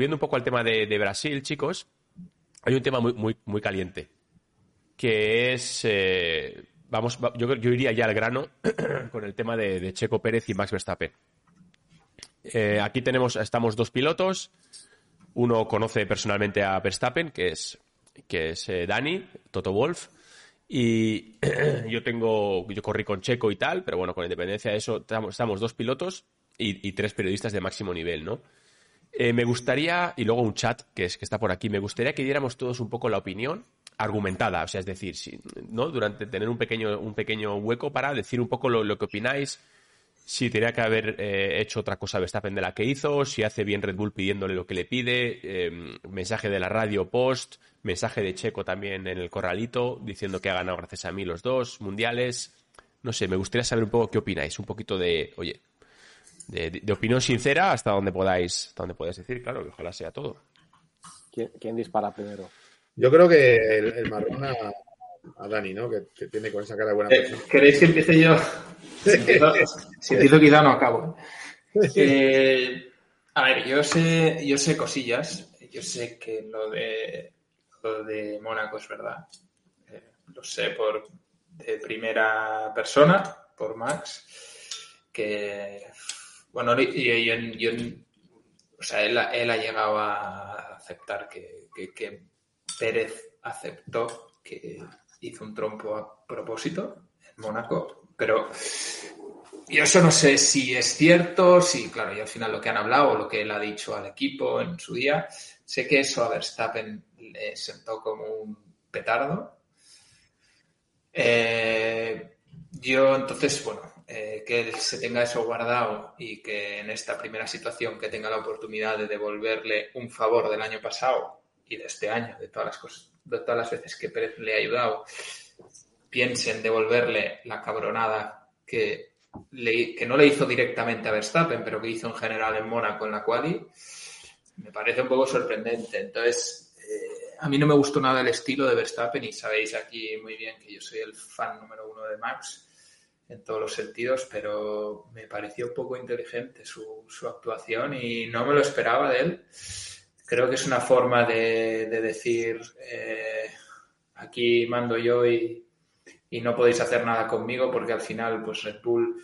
Viendo un poco al tema de, Brasil, chicos, hay un tema muy, muy, muy caliente, que es, eh, vamos, yo, yo, iría ya al grano con el tema de, Checo Pérez y Max Verstappen. Eh, aquí tenemos, estamos dos pilotos, uno conoce personalmente a Verstappen, que es, que es eh, Dani, Toto Wolf, y yo tengo, yo corrí con Checo y tal, pero bueno, con independencia de eso, estamos, dos pilotos y, tres periodistas de máximo nivel, ¿no? Eh, me gustaría, y luego un chat que, es, que está por aquí, me gustaría que diéramos todos un poco la opinión argumentada, o sea, es decir, ¿no? Durante tener un pequeño, un pequeño hueco para decir un poco lo, que opináis, si tenía que haber eh, hecho otra cosa Verstappen de la que hizo, si hace bien Red Bull pidiéndole lo que le pide, em, mensaje de la radio post, mensaje de Checo también en el corralito, diciendo que ha ganado gracias a mí los dos mundiales. No sé, me gustaría saber un poco qué opináis, un poquito de, oye, de, opinión sincera hasta donde podáis, hasta donde podáis decir, claro, que ojalá sea todo. ¿Quién, dispara primero? Yo creo que el, marrón a, Dani, ¿no? Que, tiene con esa cara de buena eh, ¿Queréis que empiece yo? si empiezo quizá no acabo. Eh, a ver, yo sé, yo sé cosillas. Yo sé que lo de lo de Mónaco es verdad. Eh, lo sé por de primera persona, por Max, que bueno, y, o sea, él, ha llegado a aceptar que, Pérez aceptó que hizo un trompo a propósito en Mónaco, pero yo eso no sé si es cierto, si, claro, y al final lo que han hablado lo que él ha dicho al equipo en su día, sé que eso a Verstappen le sentó como un petardo. Eh, yo entonces, bueno, eh, que se tenga eso guardado y que en esta primera situación que tenga la oportunidad de devolverle un favor del año pasado y de este año, de todas las cosas, de todas las veces que Pérez le ha ayudado, piense en devolverle la cabronada que, que no le hizo directamente a Verstappen, pero que hizo en general en Mónaco en la quali, me parece un poco sorprendente. Entonces, eh, a mí no me gustó nada el estilo de Verstappen y sabéis aquí muy bien que yo soy el fan número uno de Max en todos los sentidos, pero me pareció poco inteligente su, actuación y no me lo esperaba de él. Creo que es una forma de, decir, eh, aquí mando yo y, no podéis hacer nada conmigo porque al final pues Red Bull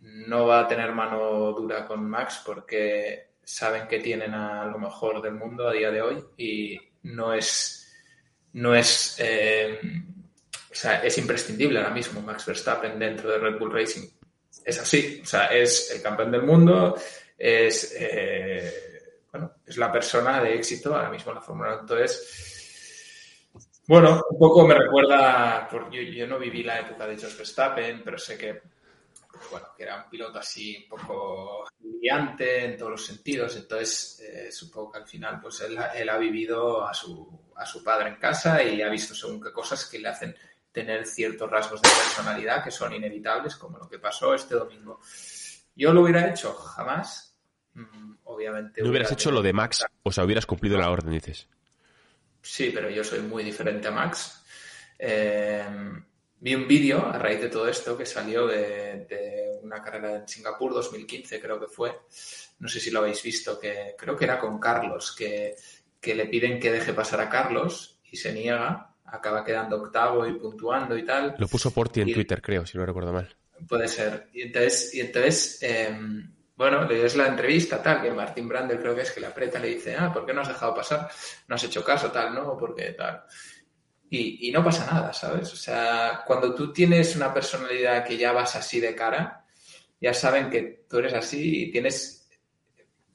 no va a tener mano dura con Max porque saben que tienen a lo mejor del mundo a día de hoy y no es, no es eh, o sea, es imprescindible ahora mismo Max Verstappen dentro de Red Bull Racing. Es así, o sea, es el campeón del mundo, es, eh, bueno, es la persona de éxito ahora mismo en la Fórmula 1. Entonces, bueno, un poco me recuerda, yo, no viví la época de George Verstappen, pero sé que, bueno, que era un piloto así un poco brillante en todos los sentidos, entonces eh, supongo que al final pues él, él ha vivido a su, a su padre en casa y ha visto según qué cosas que le hacen tener ciertos rasgos de personalidad que son inevitables, como lo que pasó este domingo. Yo lo hubiera hecho jamás, mm, obviamente. ¿No hubieras hecho lo de Max? O sea, hubieras cumplido la orden, dices. Sí, pero yo soy muy diferente a Max. Eh, vi un vídeo a raíz de todo esto que salió de, una carrera en Singapur 2015, creo que fue. No sé si lo habéis visto, que creo que era con Carlos, que, que le piden que deje pasar a Carlos y se niega acaba quedando octavo y puntuando y tal. Lo puso Porti en Twitter, creo, si no recuerdo mal. Puede ser. Y entonces, y entonces em, bueno, le la entrevista, tal, que Martín Brandel creo que es que le aprieta y le dice, ah, ¿por qué no has dejado pasar? No has hecho caso, tal, ¿no? Porque tal. Y, y no pasa nada, ¿sabes? O sea, cuando tú tienes una personalidad que ya vas así de cara, ya saben que tú eres así y tienes,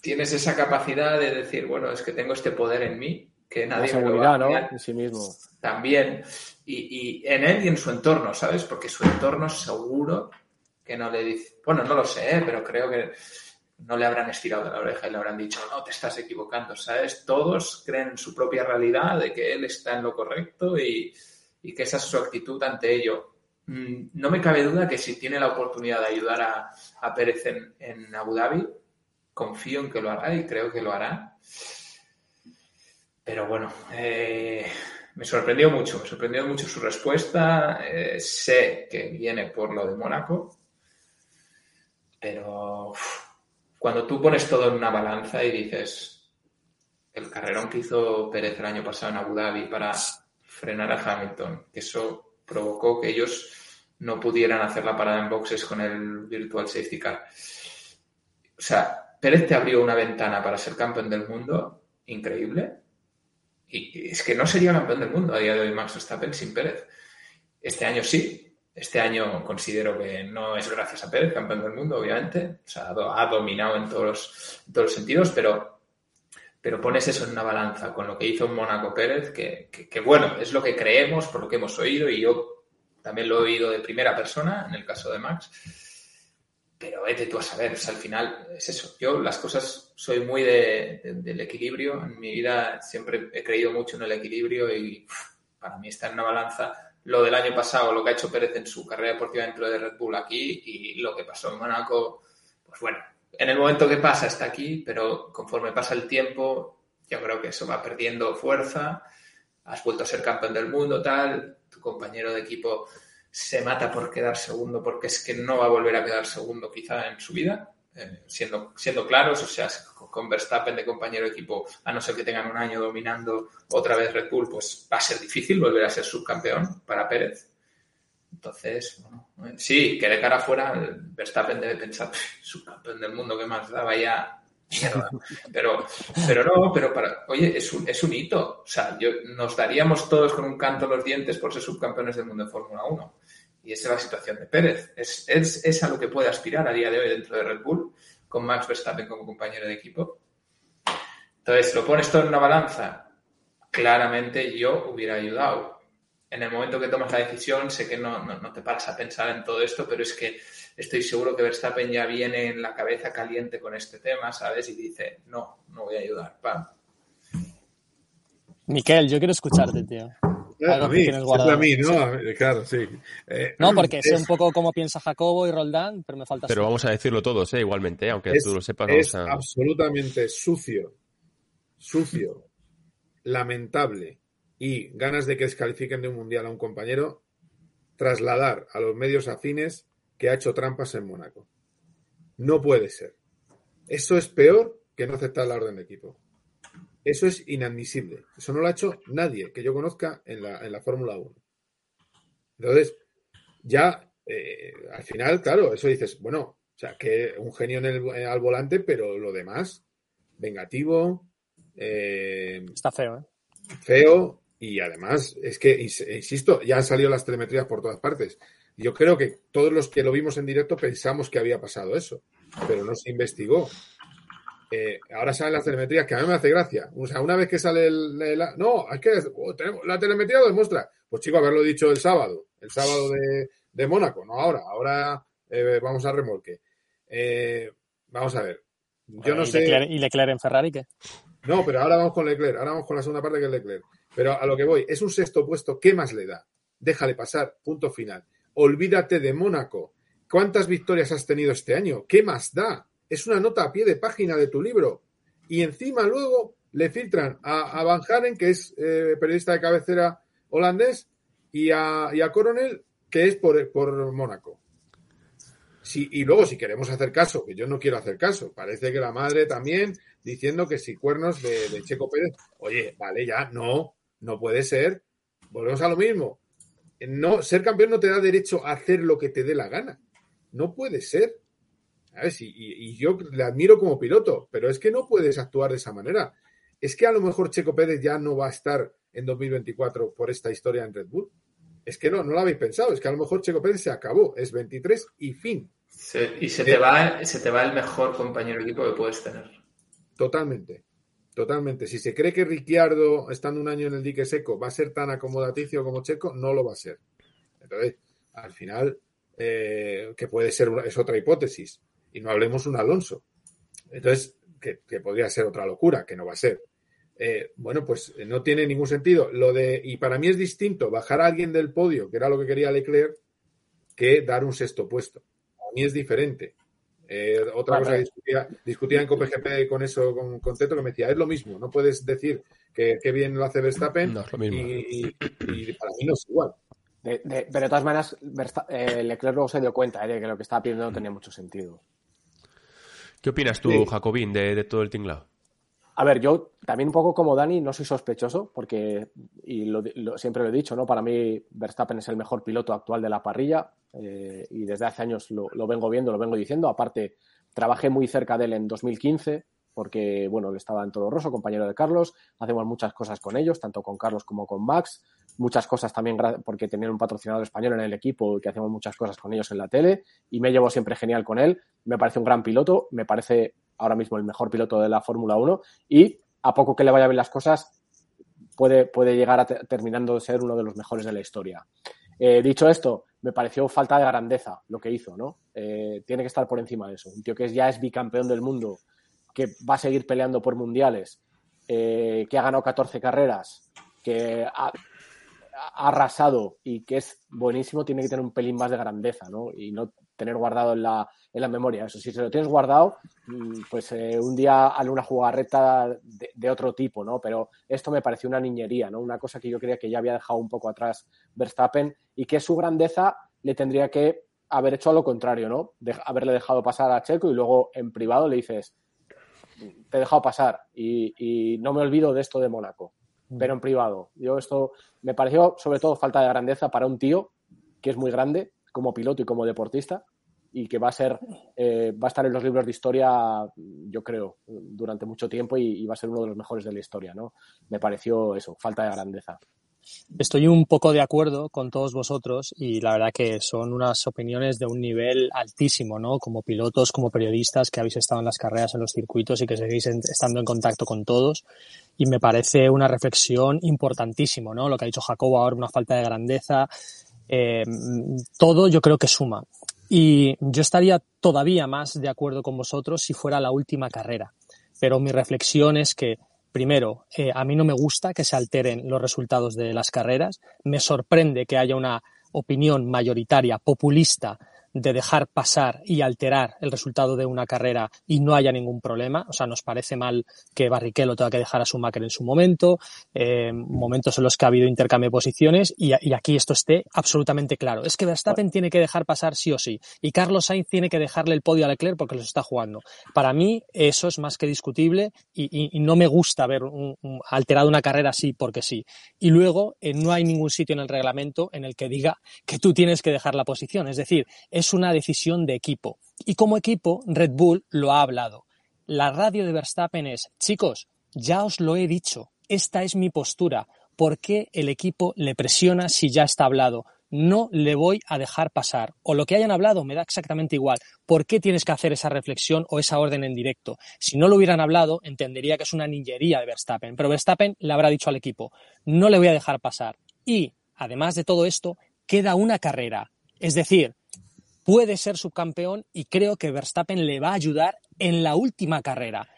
tienes esa capacidad de decir, bueno, es que tengo este poder en mí que nadie me lo va ¿no? En sí mismo. También. Y, y, en él y en su entorno, ¿sabes? Porque su entorno seguro que no le dice. Bueno, no lo sé, ¿eh? pero creo que no le habrán estirado de la oreja y le habrán dicho, no, te estás equivocando, ¿sabes? Todos creen su propia realidad de que él está en lo correcto y, y que esa es su actitud ante ello. Mm, no me cabe duda que si tiene la oportunidad de ayudar a, a Pérez en, en Abu Dhabi, confío en que lo hará y creo que lo hará. Pero bueno, eh, me sorprendió mucho, me sorprendió mucho su respuesta. Eh, sé que viene por lo de Mónaco, pero cuando tú pones todo en una balanza y dices, carrerón que hizo Pérez el año pasado en Abu Dhabi para frenar a Hamilton, que eso provocó que ellos no pudieran hacer la parada en boxes con el Virtual Safety Car. O sea, Pérez te abrió una ventana para ser campeón del mundo increíble. Y es que no sería campeón del mundo a día de hoy Max Verstappen sin Pérez. Este año sí. Este año considero que no es gracias a Pérez, campeón del mundo, obviamente. O sea, ha dominado en todos los, sentidos, pero, pero pones eso en una balanza con lo que hizo Mónaco Pérez, que, que, bueno, es lo que creemos, por lo que hemos oído, y yo también lo he oído de primera persona, en el caso de Max pero vete tú a saber, al final es eso. Yo las cosas soy muy de, del equilibrio. En mi vida siempre he creído mucho en el equilibrio y para mí está en una balanza lo del año pasado, lo que ha hecho Pérez en su carrera deportiva dentro de Red Bull aquí y lo que pasó en Mónaco, pues bueno, en el momento que pasa está aquí, pero conforme pasa el tiempo, yo creo que eso va perdiendo fuerza. Has vuelto a ser campeón del mundo, tal, tu compañero de equipo se mata por quedar segundo porque es que no va a volver a quedar segundo quizá en su vida, siendo, siendo claros, o sea, con Verstappen de compañero de equipo, a no ser que tengan un año dominando otra vez Red Bull, pues va a ser difícil volver a ser subcampeón para Pérez. Entonces, bueno, eh, sí, que de cara afuera Verstappen debe pensar, subcampeón del mundo, que más da? Vaya Pero, pero no, pero para, oye, es un, es un hito. O sea, yo, nos daríamos todos con un canto los dientes por ser subcampeones del mundo de Fórmula 1. Y esa es la situación de Pérez. Es, es, es, a lo que puede aspirar a día de hoy dentro de Red Bull, con Max Verstappen como compañero de equipo. Entonces, lo pones todo en una balanza. Claramente yo hubiera ayudado. En el momento que tomas la decisión, sé que no, no, no te paras a pensar en todo esto, pero es que estoy seguro que Verstappen ya viene en la cabeza caliente con este tema, ¿sabes? Y dice, no, no voy a ayudar, pam. Miquel, yo quiero escucharte, tío. Eh, a mí, es a mí, ¿no? Claro, sí. Eh, no, porque sé un poco cómo piensa Jacobo y Roldán, pero me falta... Pero vamos a decirlo todos, ¿eh? igualmente, aunque tú lo sepas. Es absolutamente sucio, sucio, lamentable y ganas de que descalifiquen de un mundial a un compañero, trasladar a los medios afines que ha hecho trampas en Mónaco. No puede ser. Eso es peor que no aceptar la orden de equipo. Eso es inadmisible. Eso no lo ha hecho nadie que yo conozca en la, en la Fórmula 1. Entonces, ya eh, al final, claro, eso dices, bueno, o sea, que un genio en el, al volante, pero lo demás, vengativo. Eh, Está feo, ¿eh? Feo. Y además, es que, insisto, ya han salido las telemetrías por todas partes. Yo creo que todos los que lo vimos en directo pensamos que había pasado eso, pero no se investigó. Eh, ahora salen las telemetrías, que a mí me hace gracia. O sea, una vez que sale el. no, es que oh, la telemetría lo demuestra. Pues chico, haberlo dicho el sábado, el sábado de, Mónaco, no ahora. Ahora eh, vamos a remolque. Eh, vamos a ver. Yo no sé. ¿Y Leclerc en Ferrari qué? No, pero ahora vamos con Leclerc. Ahora vamos con la segunda parte que es Leclerc. Pero a lo que voy, es un sexto puesto. ¿Qué más le da? Déjale pasar, punto final olvídate de Mónaco. ¿Cuántas victorias has tenido este año? ¿Qué más da? Es una nota a pie de página de tu libro. Y encima luego le filtran a, Van Haren, que es eh, periodista de cabecera holandés, y a, Coronel, que es por, por Mónaco. y luego, si queremos hacer caso, que yo no quiero hacer caso, parece que la madre también diciendo que si cuernos de, de Checo Pérez, oye, vale, ya, no, no puede ser. Volvemos a lo mismo no, ser campeón no te da derecho a hacer lo que te dé la gana. No puede ser. Y, y, yo le admiro como piloto, pero es que no puedes actuar de esa manera. Es que a lo mejor Checo Pérez ya no va a estar en 2024 por esta historia en Red Bull. Es que no, no lo habéis pensado. Es que a lo mejor Checo Pérez se acabó. Es 23 y fin. y se te, va, se te va el mejor compañero de equipo que puedes tener. Totalmente. Totalmente. Si se cree que Ricciardo, estando un año en el dique seco, va a ser tan acomodaticio como Checo, no lo va a ser. Entonces, al final, eh, que puede ser, es otra hipótesis. Y no hablemos un Alonso. Entonces, que, podría ser otra locura, que no va a ser. Eh, bueno, pues eh, no tiene ningún sentido. Lo de, y para mí es distinto bajar a alguien del podio, que era lo que quería Leclerc, que dar un sexto puesto. A mí es diferente. Eh, otra cosa que discutía, discutía, en COPGP con eso, con, con, Teto, que me decía, es lo mismo, no puedes decir que, bien lo hace Verstappen Y, para mí no es igual. pero de todas maneras, eh, Leclerc luego se dio cuenta eh, de que lo que estaba pidiendo no tenía mucho sentido. ¿Qué opinas tú, Jacobín, de, todo el tinglado? A ver, yo también un poco como Dani no soy sospechoso porque, y lo, lo- siempre lo he dicho, ¿no? Para mí Verstappen es el mejor piloto actual de la parrilla eh, y desde hace años lo, lo vengo viendo, lo vengo diciendo. Aparte, trabajé muy cerca de él en 2015 porque, bueno, él estaba en Toro Rosso, compañero de Carlos. Hacemos muchas cosas con ellos, tanto con Carlos como con Max. Muchas cosas también porque tenían un patrocinador español en el equipo y que hacemos muchas cosas con ellos en la tele y me llevo siempre genial con él. Me parece un gran piloto, me parece ahora mismo el mejor piloto de la Fórmula 1 y a poco que le vaya bien las cosas puede, puede llegar a te- terminando de ser uno de los mejores de la historia. Eh, dicho esto, me pareció falta de grandeza lo que hizo, ¿no? Eh, tiene que estar por encima de eso. Un tío que ya es bicampeón del mundo, que va a seguir peleando por mundiales, eh, que ha ganado 14 carreras, que ha, arrasado y que es buenísimo, tiene que tener un pelín más de grandeza, ¿no? Y no tener guardado en la, en la memoria. Eso, si se lo tienes guardado, mm, pues eh, un día haré una jugarreta de, de otro tipo, ¿no? Pero esto me pareció una niñería, ¿no? Una cosa que yo creía que ya había dejado un poco atrás Verstappen y que su grandeza le tendría que haber hecho a lo contrario, ¿no? Haberle dejado pasar a Checo y luego en privado le dices, te he dejado pasar y, y no me olvido de esto de Mónaco, pero en privado. Yo esto me pareció sobre todo falta de grandeza para un tío que es muy grande como piloto y como deportista y que va a ser eh, va a estar en los libros de historia yo creo durante mucho tiempo y, y va a ser uno de los mejores de la historia no me pareció eso falta de grandeza Estoy un poco de acuerdo con todos vosotros y la verdad que son unas opiniones de un nivel altísimo, ¿no? Como pilotos, como periodistas que habéis estado en las carreras, en los circuitos y que seguís estando en contacto con todos. Y me parece una reflexión importantísimo, ¿no? Lo que ha dicho Jacobo ahora, una falta de grandeza. Eh, todo yo creo que suma. Y yo estaría todavía más de acuerdo con vosotros si fuera la última carrera. Pero mi reflexión es que Primero, eh, a mí no me gusta que se alteren los resultados de las carreras. Me sorprende que haya una opinión mayoritaria populista de dejar pasar y alterar el resultado de una carrera y no haya ningún problema. O sea, nos parece mal que Barrichello tenga que dejar a Schumacher en su momento, eh, momentos en los que ha habido intercambio de posiciones y, aquí esto esté absolutamente claro. Es que Verstappen tiene que dejar pasar sí o sí y Carlos Sainz tiene que dejarle el podio a Leclerc porque los está jugando. Para mí eso es más que discutible y, no me gusta ver alterado una carrera así porque sí. Y luego eh, no hay ningún sitio en el reglamento en el que diga que tú tienes que dejar la posición. Es decir, es una decisión de equipo. Y como equipo, Red Bull lo ha hablado. La radio de Verstappen es, chicos, ya os lo he dicho, esta es mi postura. ¿Por qué el equipo le presiona si ya está hablado? No le voy a dejar pasar. O lo que hayan hablado me da exactamente igual. ¿Por qué tienes que hacer esa reflexión o esa orden en directo? Si no lo hubieran hablado, entendería que es una niñería de Verstappen. Pero Verstappen le habrá dicho al equipo, no le voy a dejar pasar. Y, además de todo esto, queda una carrera. Es decir, puede ser subcampeón y creo que Verstappen le va a ayudar en la última carrera.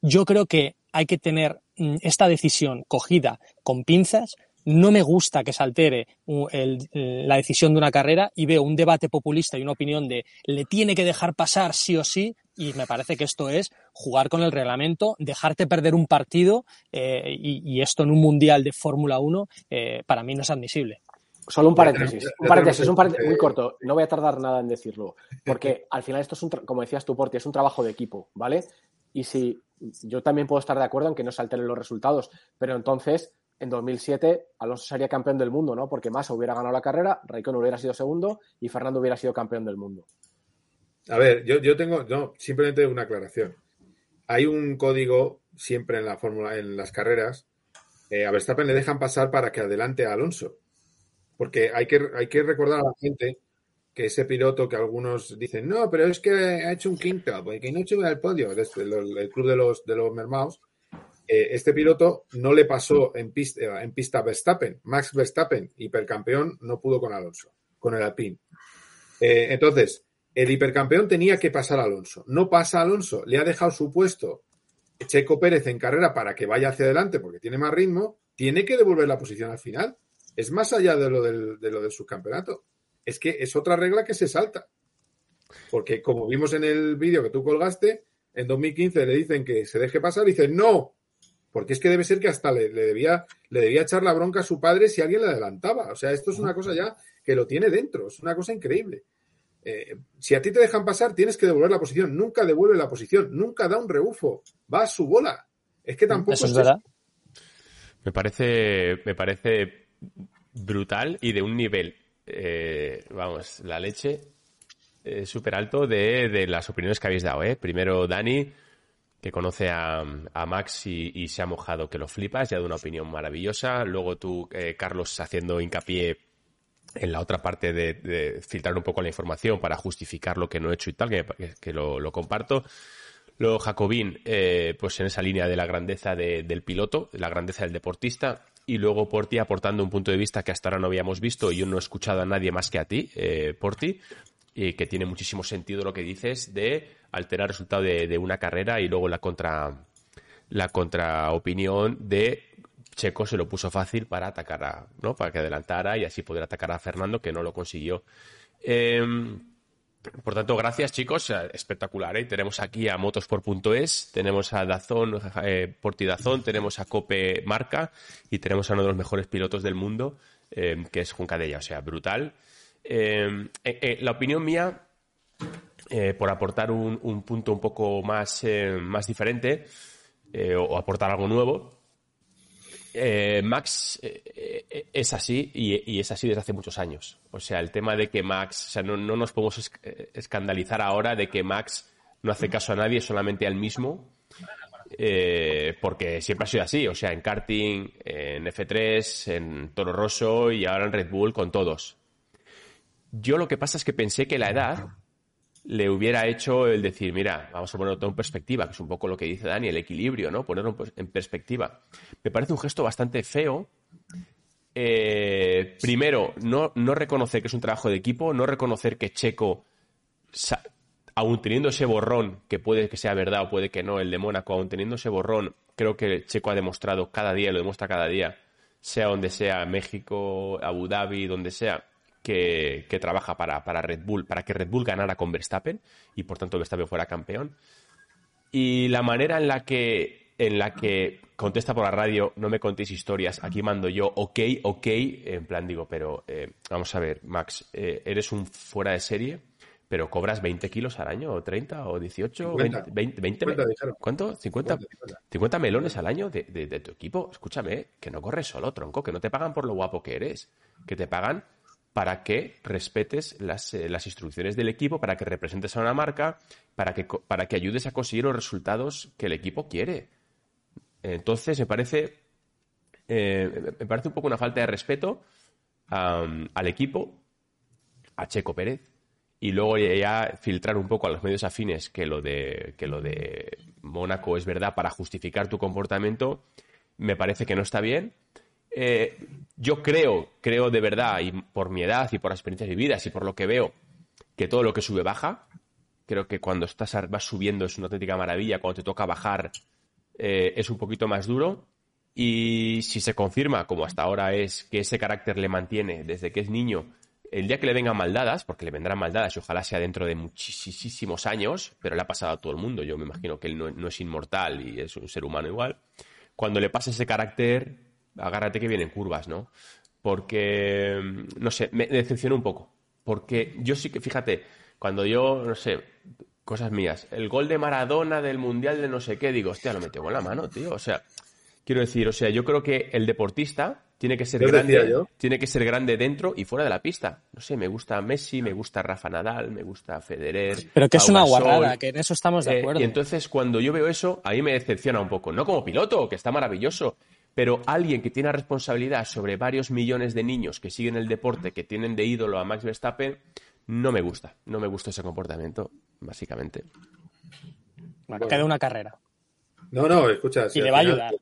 Yo creo que hay que tener mm, esta decisión cogida con pinzas. No me gusta que se altere el- la decisión de una carrera y veo un debate populista y una opinión de le tiene que dejar pasar sí o sí y me parece que esto es jugar con el reglamento, dejarte perder un partido eh, y, y esto en un mundial de Fórmula 1 eh, para mí no es admisible. Solo un paréntesis, un paréntesis, un paréntesis muy corto. No voy a tardar nada en decirlo, porque al final esto es un, como decías tú, Porti, es un trabajo de equipo, ¿vale? Y si yo también puedo estar de acuerdo en que no se alteren los resultados, pero entonces en 2007 Alonso sería campeón del mundo, ¿no? Porque Massa hubiera ganado la carrera, Raikkonen hubiera sido segundo y Fernando hubiera sido campeón del mundo. A ver, yo, yo tengo, no, simplemente una aclaración. Hay un código siempre en la fórmula, en las carreras. eh, a Verstappen le dejan pasar para que adelante a Alonso. Porque hay que, hay que recordar a la gente que ese piloto que algunos dicen, no, pero es que ha hecho un quinto, porque no sube al podio, este, el, club de los, de los mermaos. eh, este piloto no le pasó en pista, en pista Verstappen. Max Verstappen, hipercampeón, no pudo con Alonso, con el Alpine. Eh, entonces, el hipercampeón tenía que pasar a Alonso. No pasa a Alonso, le ha dejado su puesto Checo Pérez en carrera para que vaya hacia adelante porque tiene más ritmo, tiene que devolver la posición al final. Es más allá de lo del, de lo del subcampeonato. Es que es otra regla que se salta. Porque como vimos en el vídeo que tú colgaste, en 2015 le dicen que se deje pasar y dice no, porque es que debe ser que hasta le, le debía, le debía echar la bronca a su padre si alguien le adelantaba. O sea, esto es una cosa ya que lo tiene dentro, es una cosa increíble. Eh, si a ti te dejan pasar, tienes que devolver la posición. Nunca devuelve la posición, nunca da un rebufo, va a su bola. Es que tampoco Eso es es verdad. Me parece, me parece brutal y de un nivel, eh, vamos, la leche eh, súper alto de, de las opiniones que habéis dado. ¿eh? Primero Dani, que conoce a, a Max y, y se ha mojado que lo flipas, ya ha dado una opinión maravillosa. Luego tú, eh, Carlos, haciendo hincapié en la otra parte de, filtrar un poco la información para justificar lo que no he hecho y tal, que, que- lo, lo comparto. Luego Jacobín, eh, pues en esa línea de la grandeza de- del piloto, la grandeza del deportista. Y luego Porti aportando un punto de vista que hasta ahora no habíamos visto y yo no he escuchado a nadie más que a ti, eh, Porti, y que tiene muchísimo sentido lo que dices de alterar el resultado de, una carrera y luego la contra la contraopinión de Checo se lo puso fácil para atacar a, ¿no? Para que adelantara y así poder atacar a Fernando, que no lo consiguió. Em, por tanto, gracias chicos, espectacular. ¿eh? Tenemos aquí a motosport.es, tenemos a Dazón, eh, Porti tenemos a Cope Marca y tenemos a uno de los mejores pilotos del mundo, eh, que es Juncadella, o sea, brutal. Eh, la opinión mía, por aportar un, un punto un poco más, más diferente o aportar algo nuevo, eh, Max eh, eh, es así y, es así desde hace muchos años. O sea, el tema de que Max, o sea, no, no nos podemos esc- escandalizar ahora de que Max no hace caso a nadie, solamente al mismo, porque siempre ha sido así. O sea, en karting, en F3, en Toro Rosso y ahora en Red Bull con todos. Yo lo que pasa es que pensé que la edad le hubiera hecho el decir, mira, vamos a ponerlo todo en perspectiva, que es un poco lo que dice Dani, el equilibrio, ¿no? Ponerlo en pers- en perspectiva. Me parece un gesto bastante feo. Eh, primero, no, no reconocer que es un trabajo de equipo, no reconocer que Checo, aun teniendo ese borrón, que puede que sea verdad o puede que no, el de Mónaco, aun teniendo ese borrón, creo que Checo ha demostrado cada día, lo demuestra cada día, sea donde sea, México, Abu Dhabi, donde sea, que, que trabaja para, para Red Bull, para que Red Bull ganara con Verstappen y por tanto Verstappen fuera campeón. Y la manera en la que, en la que contesta por la radio, no me contéis historias, aquí mando yo, ok, ok, en plan digo, pero eh, vamos a ver, Max, eh, eres un fuera de serie, pero cobras 20 kilos al año, o 30, o 18, 50. 20, 20, 20 50 dijeron. ¿cuánto? 50, 50. 50 melones al año de, de- de tu equipo. Escúchame, que no corres solo, tronco, que no te pagan por lo guapo que eres, que te pagan para que respetes las, eh, las instrucciones del equipo, para que representes a una marca, para que, para que ayudes a conseguir los resultados que el equipo quiere. Entonces, me parece, eh, me parece un poco una falta de respeto al equipo, a Checo Pérez, y luego ya filtrar un poco a los medios afines que lo de, que lo de Mónaco es verdad para justificar tu comportamiento, me parece que no está bien. Eh, yo creo, creo de verdad, y por mi edad y por las experiencias vividas y por lo que veo, que todo lo que sube baja. Creo que cuando estás vas subiendo es una auténtica maravilla, cuando te toca bajar eh, es un poquito más duro. Y si se confirma, como hasta ahora es, que ese carácter le mantiene desde que es niño, el día que le vengan maldadas, porque le vendrán maldadas y ojalá sea dentro de muchísimos años, pero le ha pasado a todo el mundo, yo me imagino que él no, no es inmortal y es un ser humano igual, cuando le pase ese carácter, agárrate que vienen curvas, ¿no? Porque, mm, no sé, me decepcionó un poco. Porque yo sí que, fíjate, cuando yo, no sé, cosas mías, el gol de Maradona del Mundial de no sé qué, digo, hostia, lo metió con la mano, tío. O sea, quiero decir, o sea, yo creo que el deportista tiene que ser grande, tiene que ser grande dentro y fuera de la pista. No sé, me gusta Messi, me gusta Rafa Nadal, me gusta Federer. Pero que es una Gasol. guarrada, que en eso estamos de Eh, acuerdo. y entonces cuando yo veo eso, ahí me decepciona un poco. No como piloto, que está maravilloso, pero alguien que tiene responsabilidad sobre varios millones de niños que siguen el deporte, que tienen de ídolo a Max Verstappen, no me gusta. No me gusta ese comportamiento, básicamente. Bueno, queda una carrera. No, no, escucha. si Y le va a final- ayudar.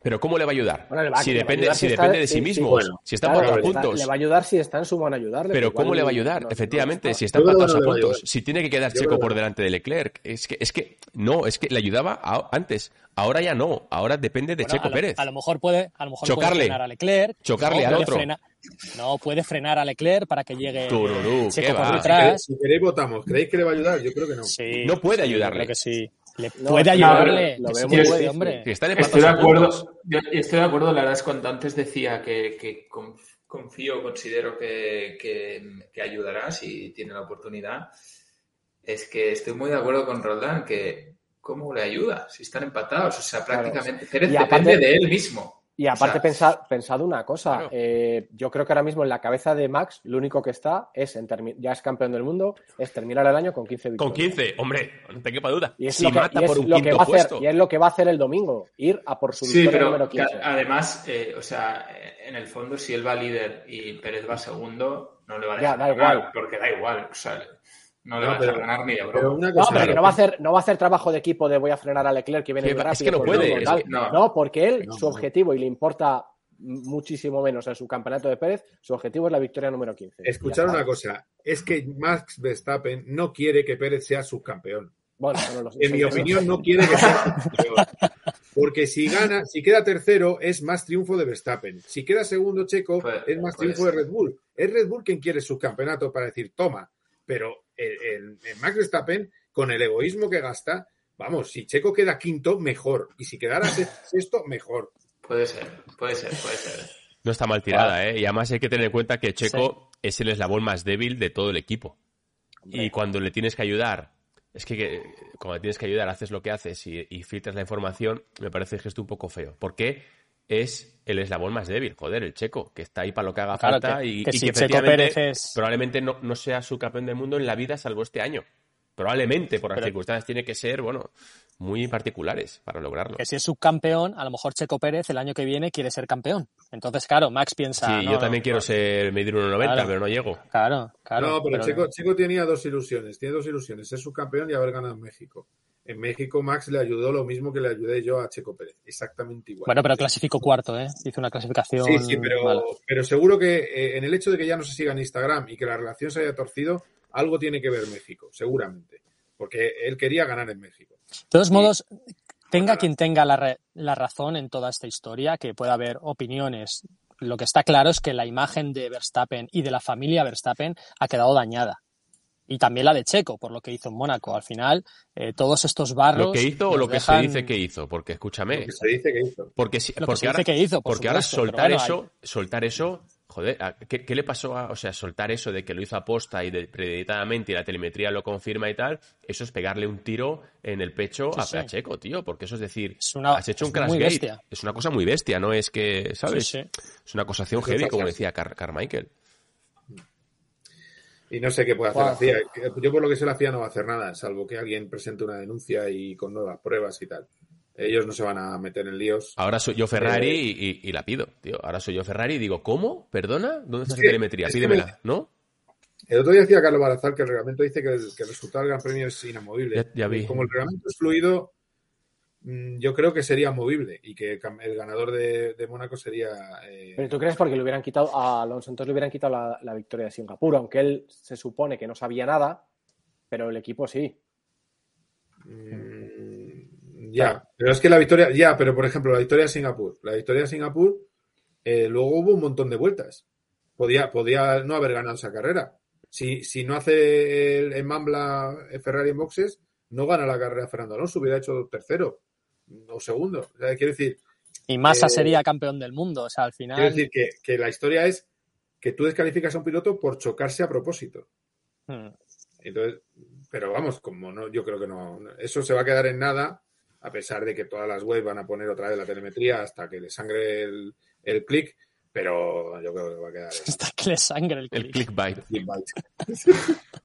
Pero ¿cómo le va a ayudar? Bueno, le va- si a depende, ayudar si depende de sí sí, mismo, bueno. si está Claro, por está- puntos. Le va a ayudar si está en su mano ayudarle. Pero ¿cómo le va a ayudar? no- Efectivamente, no si está. está Yo creo que empatados no a le va a puntos, si tiene que quedar Yo Checo por delante de Leclerc, es que, es que no, es que le ayudaba a- antes, ahora ya no, ahora depende de Bueno, Checo a lo, Pérez. a lo mejor puede, a lo mejor Chocarle. puede frenar a Leclerc. Chocarle no, al puede otro. frenar- no, puede frenar a Leclerc para que llegue Tururú, Checo ¿qué por va? Si detrás. queréis, si queréis, votamos. ¿Creéis que le va a ayudar? Yo creo que no. Sí, No puede yo ayudarle. creo que sí. Le No, puede ayudarle. lo veo muy hombre. Estoy de acuerdo. Yo estoy de acuerdo. La verdad es cuando antes decía que, que conf- confío, considero que, que- que ayudará si tiene la oportunidad. Es que estoy muy de acuerdo con Roldán que ¿cómo le ayuda? Si están empatados, o sea, prácticamente Claro. Pérez Y aparte- depende de él mismo. Y aparte, O sea, pensa- pensad una cosa. Claro. eh, yo creo que ahora mismo en la cabeza de Max, lo único que está es, en ya es campeón del mundo, es terminar el año con 15 Con victorias. 15, hombre, no te quepa duda. Y es, si lo que, mata y es por un lo que quinto va a hacer, puesto. y es lo que va a hacer el domingo, ir a por su Sí, victoria pero número que 15. además, eh, o sea, en el fondo, si él va líder y Pérez va segundo, no le va a Ya, dejar da ganar, igual. porque da igual, o sea, no le No, va a pero- ganar ni de Pero No, pero que no va a hacer, no va a hacer trabajo de equipo de voy a frenar a Leclerc que viene Que muy va- es rápido. que no por puede, es que- no. no, porque él, No, su no. objetivo, y le importa muchísimo menos en su campeonato de Pérez, su objetivo es la victoria número 15. escuchar una cosa, es que Max Verstappen no quiere que Pérez sea subcampeón. Bueno, no lo sé. En mi opinión, no quiere que sea subcampeón. Porque si gana, si queda tercero, es más triunfo de Verstappen. Si queda segundo Checo, es más triunfo de. Red Bull. Es Red Bull quien quiere subcampeonato para decir, toma. Pero el, el- el Max Verstappen, con el egoísmo que gasta, vamos, si Checo queda quinto, mejor. Y si quedara se- sexto, mejor. Puede ser, puede ser, puede ser. No está mal tirada, ¿eh? Y además hay que tener en cuenta que Checo es el eslabón más débil de todo el equipo. Y cuando le tienes que ayudar, es que, que cuando le tienes que ayudar, haces lo que haces y, y filtras la información, me parece el gesto un poco feo. Porque es el eslabón más débil, joder, el Checo, que está ahí para lo que haga Claro, falta que- y, que y si que Checo efectivamente Pérez es- probablemente no, no sea su campeón del mundo en la vida salvo este año. Probablemente por las Pero- circunstancias tiene que ser, bueno, muy particulares para lograrlo. Que si es subcampeón, a lo mejor Checo Pérez el año que viene quiere ser campeón. Entonces, claro, Max piensa. Sí, no, yo no, también quiero no. ser medir 1,90, Claro. pero no llego. Claro, claro. no, pero, pero- Checo, Checo tenía dos ilusiones. Tiene dos ilusiones, ser subcampeón y haber ganado en México. En México, Max le ayudó lo mismo que le ayudé yo a Checo Pérez. Exactamente igual. Bueno, pero clasificó cuarto, ¿eh? Hizo una clasificación. Sí, sí, pero, mala. pero seguro que eh, en el hecho de que ya no se siga en Instagram y que la relación se haya torcido, algo tiene que ver México, seguramente. Porque él quería ganar en México. De todos modos, tenga quien tenga la, re- la razón en toda esta historia, que pueda haber opiniones. Lo que está claro es que la imagen de Verstappen y de la familia Verstappen ha quedado dañada. Y también la de Checo, por lo que hizo en Mónaco. Al final, eh, todos estos barros. ¿Lo que hizo o lo que dejan- se dice que hizo? Porque escúchame, Lo que se dice que hizo. porque, si- Lo que porque se ahora, dice que hizo, por porque ahora supuesto, soltar bueno, eso, soltar eso, joder, ¿a- ¿qué, qué le pasó a, o sea, soltar eso de que lo hizo aposta y de, premeditadamente y la telemetría lo confirma y tal, eso es pegarle un tiro en el pecho Sí, a, sí. a Checo, tío, porque eso es decir, Es una- has hecho un crash muy gate, bestia. es una cosa muy bestia, no es que, ¿sabes? Sí, sí. Es una acusación heavy, como decía Car- Carmichael. Y no sé qué puede hacer la CIA. Yo por lo que sé la CIA no va a hacer nada, salvo que alguien presente una denuncia y con nuevas pruebas y tal. Ellos no se van a meter en líos. Ahora soy yo Ferrari Eh, y, y- y la pido, tío. Ahora soy yo Ferrari y digo, ¿cómo? ¿Perdona? ¿Dónde está Es esa que- telemetría? es que Pídemela, me- ¿no? El otro día decía Carlos Barazal que el reglamento dice que el, que el resultado del Gran Premio es inamovible. Ya- ya vi. Como el reglamento es fluido, mm, yo creo que sería movible y que el ganador de, de Mónaco sería. eh, Pero tú crees porque le hubieran quitado a Alonso, entonces le hubieran quitado la, la victoria de Singapur, aunque él se supone que no sabía nada, pero el equipo sí. mm, ya, pero es que la victoria. Ya, pero por ejemplo, la victoria de Singapur. La victoria de Singapur, eh, luego hubo un montón de vueltas. Podía, podía no haber ganado esa carrera. Si, si no hace el, el Mambla Ferrari en boxes, no gana la carrera Fernando Alonso, hubiera hecho tercero o segundo. O sea, quiero decir, Y Massa Eh, sería campeón del mundo. O sea, al final. quiero decir que, que la historia es que tú descalificas a un piloto por chocarse a propósito. Hmm. Entonces, pero vamos, como no, yo creo que no, eso se va a quedar en nada, a pesar de que todas las webs van a poner otra vez la telemetría hasta que le sangre el, el clic, pero yo creo que va a quedar Hasta que le sangre el El clic. clickbait.